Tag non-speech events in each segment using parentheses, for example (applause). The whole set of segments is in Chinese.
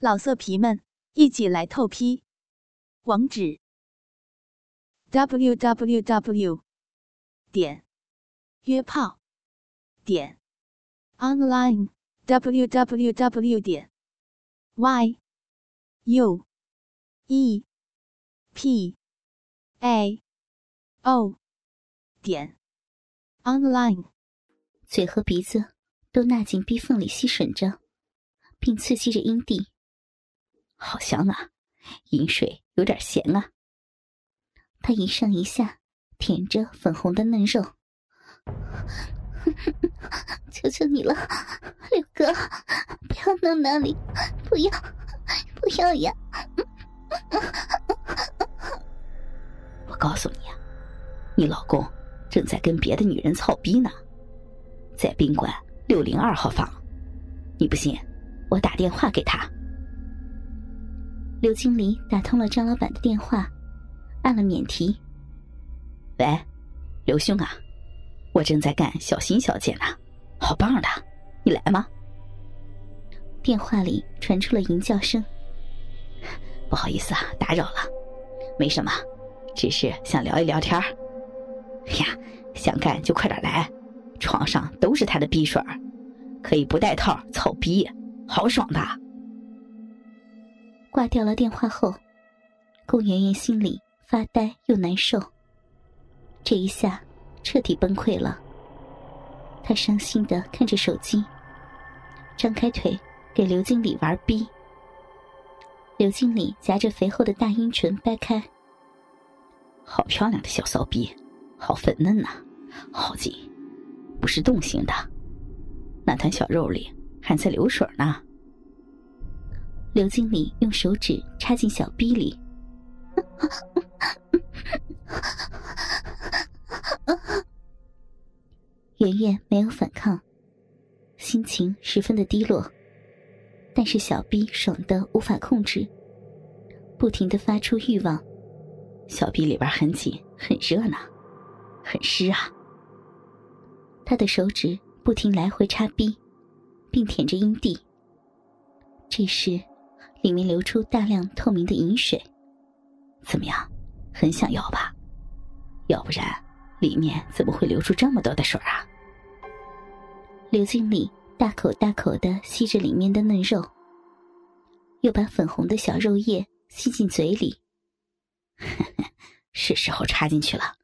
老色皮们，一起来透批！网址：w w w 点约炮点 online w w w 点 y u e p a o 点 online。嘴和鼻子都纳进逼缝里吸吮着，并刺激着阴蒂。好香啊，饮水有点咸啊。他一上一下舔着粉红的嫩肉，(laughs) 求求你了，六哥，不要弄那里，不要，不要呀！我告诉你啊，你老公正在跟别的女人操逼呢，在宾馆六零二号房。你不信，我打电话给他。刘经理打通了张老板的电话，按了免提。喂，刘兄啊，我正在干小新小姐呢，好棒的，你来吗？电话里传出了淫叫声。不好意思啊，打扰了，没什么，只是想聊一聊天儿。呀，想干就快点来，床上都是他的逼水儿，可以不带套操逼，好爽的。挂掉了电话后，顾媛媛心里发呆又难受。这一下彻底崩溃了。她伤心的看着手机，张开腿给刘经理玩逼。刘经理夹着肥厚的大阴唇掰开，好漂亮的小骚逼，好粉嫩呐，好紧，不是动型的，那团小肉里还在流水呢。刘经理用手指插进小逼里，圆圆没有反抗，心情十分的低落，但是小逼爽的无法控制，不停的发出欲望。小逼里边很紧，很热呢，很湿啊。他的手指不停来回插逼，并舔着阴蒂。这时。里面流出大量透明的饮水，怎么样？很想要吧？要不然里面怎么会流出这么多的水啊？刘经理大口大口的吸着里面的嫩肉，又把粉红的小肉叶吸进嘴里。(laughs) 是时候插进去了。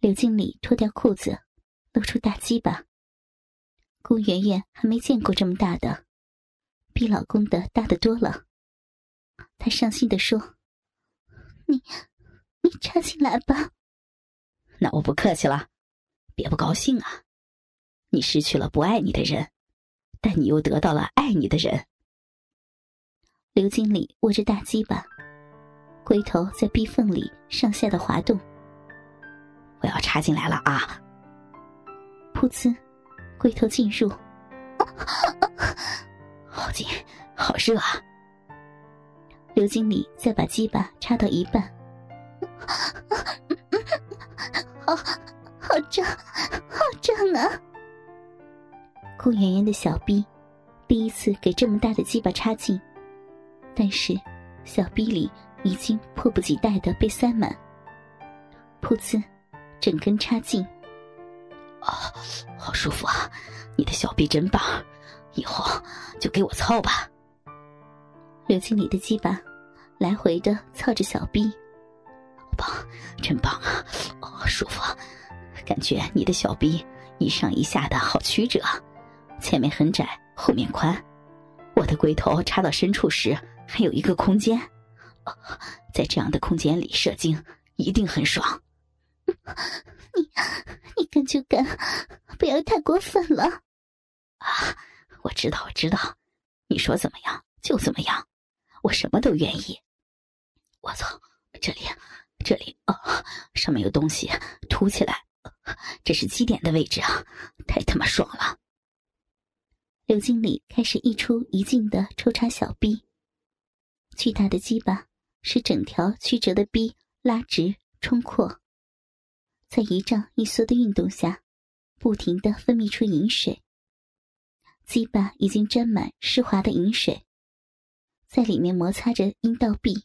刘经理脱掉裤子，露出大鸡巴。顾媛媛还没见过这么大的。比老公的大得多了，她伤心的说：“你，你插进来吧。”那我不客气了，别不高兴啊！你失去了不爱你的人，但你又得到了爱你的人。刘经理握着大鸡巴，龟头在壁缝里上下的滑动。我要插进来了啊！噗呲，龟头进入。(laughs) 好，热啊！刘经理再把鸡巴插到一半，好好胀，好胀啊！顾媛媛的小臂第一次给这么大的鸡巴插进，但是小臂里已经迫不及待的被塞满。噗呲，整根插进，啊，好舒服啊！你的小臂真棒。以后就给我操吧。刘经理的鸡巴来回的操着小臂，棒，真棒啊！哦，舒服，感觉你的小臂一上一下的好曲折，前面很窄，后面宽。我的龟头插到深处时还有一个空间，在这样的空间里射精一定很爽。(laughs) 你，你干就干，不要太过分了啊！我知道，我知道，你说怎么样就怎么样，我什么都愿意。我操，这里，这里啊，上面有东西凸起来，这是基点的位置啊，太他妈爽了！刘经理开始一出一进的抽插小臂，巨大的鸡巴使整条曲折的臂拉直冲阔，在一胀一缩的运动下，不停的分泌出饮水。鸡巴已经沾满湿滑的饮水，在里面摩擦着阴道壁。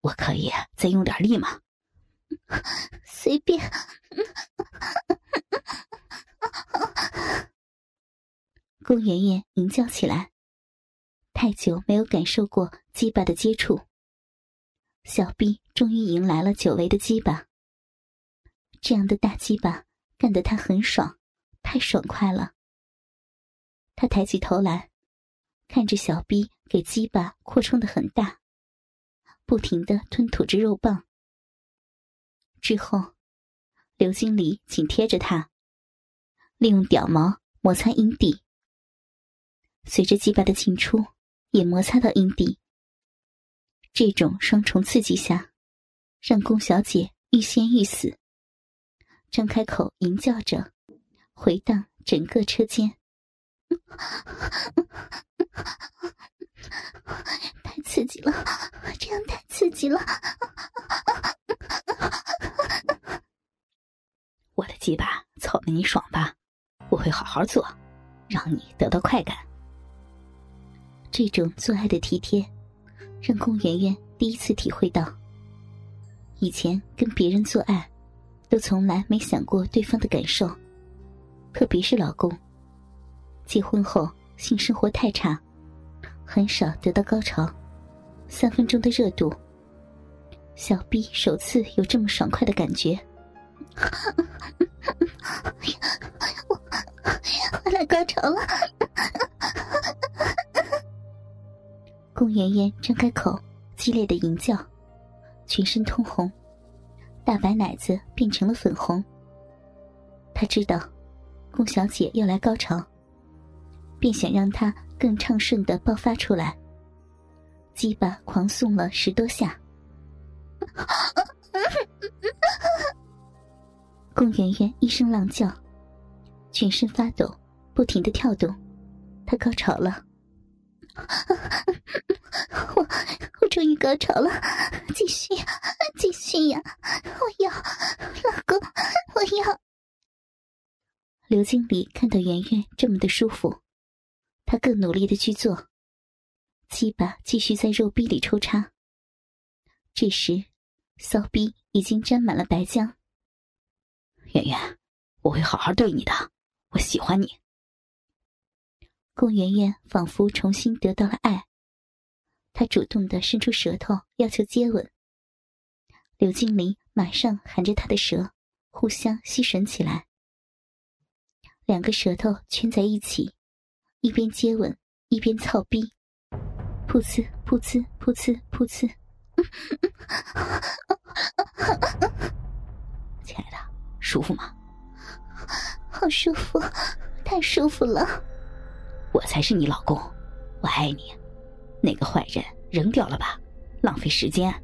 我可以再用点力吗？(laughs) 随便。顾圆圆吟叫起来。太久没有感受过鸡巴的接触，小臂终于迎来了久违的鸡巴。这样的大鸡巴干得他很爽，太爽快了。他抬起头来，看着小逼给鸡巴扩充的很大，不停的吞吐着肉棒。之后，刘经理紧贴着他，利用屌毛摩擦阴蒂。随着鸡巴的进出。也摩擦到阴蒂，这种双重刺激下，让龚小姐欲仙欲死，张开口吟叫着，回荡整个车间。(laughs) 太刺激了，这样太刺激了！我的鸡巴操的你爽吧？我会好好做，让你得到快感。这种做爱的体贴，让宫圆圆第一次体会到。以前跟别人做爱，都从来没想过对方的感受，特别是老公。结婚后性生活太差，很少得到高潮，三分钟的热度。小 B 首次有这么爽快的感觉，我 (laughs) 我来高潮了。宫圆圆张开口，激烈的吟叫，全身通红，大白奶子变成了粉红。他知道，宫小姐要来高潮，便想让他更畅顺的爆发出来。鸡巴狂送了十多下，宫圆圆一声浪叫，全身发抖，不停的跳动，她高潮了。(laughs) 我我终于高潮了，继续继续呀！我要老公，我要。刘经理看到圆圆这么的舒服，他更努力的去做，鸡巴继续在肉壁里抽插。这时，骚逼已经沾满了白浆。圆圆，我会好好对你的，我喜欢你。宫圆圆仿佛重新得到了爱，她主动的伸出舌头要求接吻。刘经理马上含着她的舌，互相吸吮起来。两个舌头圈在一起，一边接吻一边操逼，噗呲噗呲噗呲噗呲。亲爱的，舒服吗？好舒服，太舒服了。我才是你老公，我爱你。那个坏人扔掉了吧，浪费时间。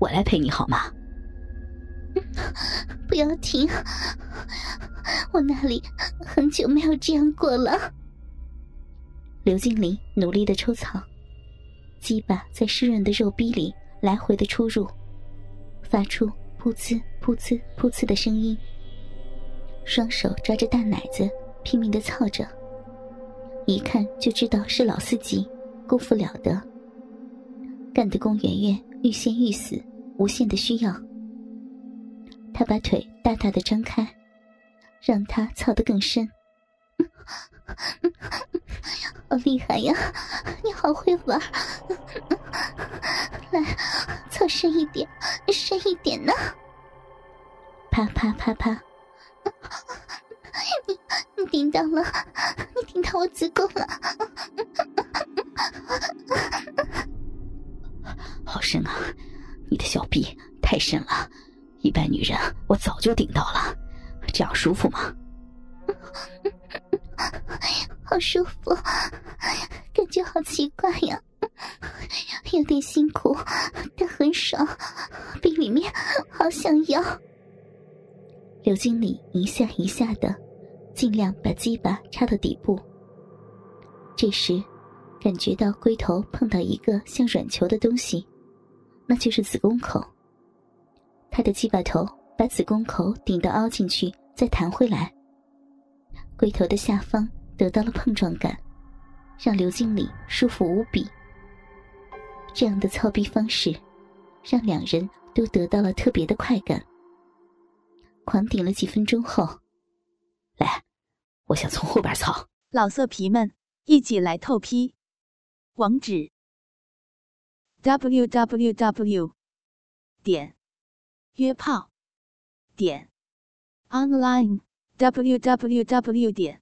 我来陪你好吗？不要停，我那里很久没有这样过了。刘经理努力的抽草，鸡巴在湿润的肉壁里来回的出入，发出噗呲噗呲噗呲的声音。双手抓着大奶子，拼命的操着。一看就知道是老司机，功夫了得。干得宫圆圆欲仙欲死，无限的需要。他把腿大大的张开，让他操得更深。好厉害呀！你好会玩，来，操深一点，深一点呢。啪啪啪啪。你你顶到了，你顶到我子宫了，好深啊！你的小臂太深了，一般女人我早就顶到了，这样舒服吗？好舒服，感觉好奇怪呀，有点辛苦，但很爽，臂里面好想要。刘经理一下一下的，尽量把鸡巴插到底部。这时，感觉到龟头碰到一个像软球的东西，那就是子宫口。他的鸡巴头把子宫口顶到凹进去，再弹回来。龟头的下方得到了碰撞感，让刘经理舒服无比。这样的操逼方式，让两人都得到了特别的快感。狂顶了几分钟后，来，我想从后边操。老色皮们，一起来透批！网址：w w w 点约炮点 online w w w 点